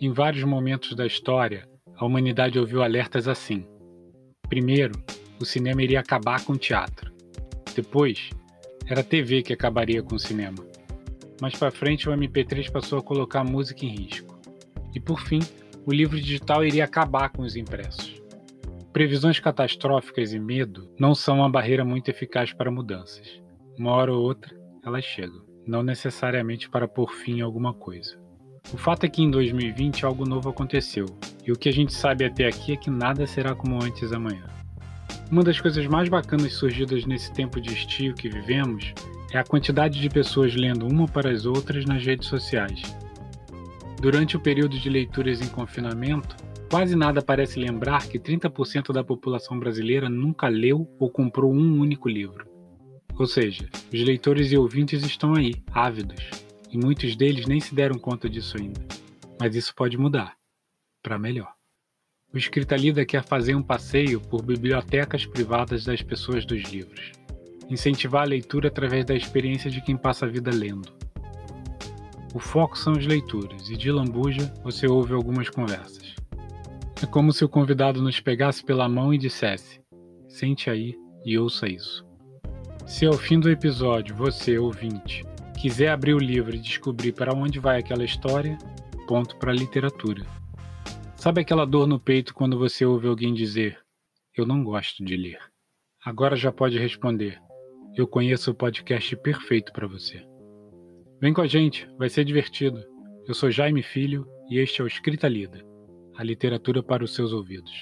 Em vários momentos da história, a humanidade ouviu alertas assim. Primeiro, o cinema iria acabar com o teatro. Depois, era a TV que acabaria com o cinema. Mais para frente, o MP3 passou a colocar a música em risco. E por fim, o livro digital iria acabar com os impressos. Previsões catastróficas e medo não são uma barreira muito eficaz para mudanças. Uma hora ou outra, elas chegam, não necessariamente para pôr fim a alguma coisa. O fato é que em 2020 algo novo aconteceu, e o que a gente sabe até aqui é que nada será como antes amanhã. Uma das coisas mais bacanas surgidas nesse tempo de estio que vivemos é a quantidade de pessoas lendo uma para as outras nas redes sociais. Durante o período de leituras em confinamento, quase nada parece lembrar que 30% da população brasileira nunca leu ou comprou um único livro. Ou seja, os leitores e ouvintes estão aí, ávidos, e muitos deles nem se deram conta disso ainda. Mas isso pode mudar para melhor. O Escrita Lida quer fazer um passeio por bibliotecas privadas das pessoas dos livros. Incentivar a leitura através da experiência de quem passa a vida lendo. O foco são os leitores, e de lambuja você ouve algumas conversas. É como se o convidado nos pegasse pela mão e dissesse: Sente aí e ouça isso. Se ao fim do episódio você, ouvinte, quiser abrir o livro e descobrir para onde vai aquela história, ponto para a literatura. Sabe aquela dor no peito quando você ouve alguém dizer: Eu não gosto de ler? Agora já pode responder: Eu conheço o podcast perfeito para você. Vem com a gente, vai ser divertido. Eu sou Jaime Filho e este é o Escrita Lida a literatura para os seus ouvidos.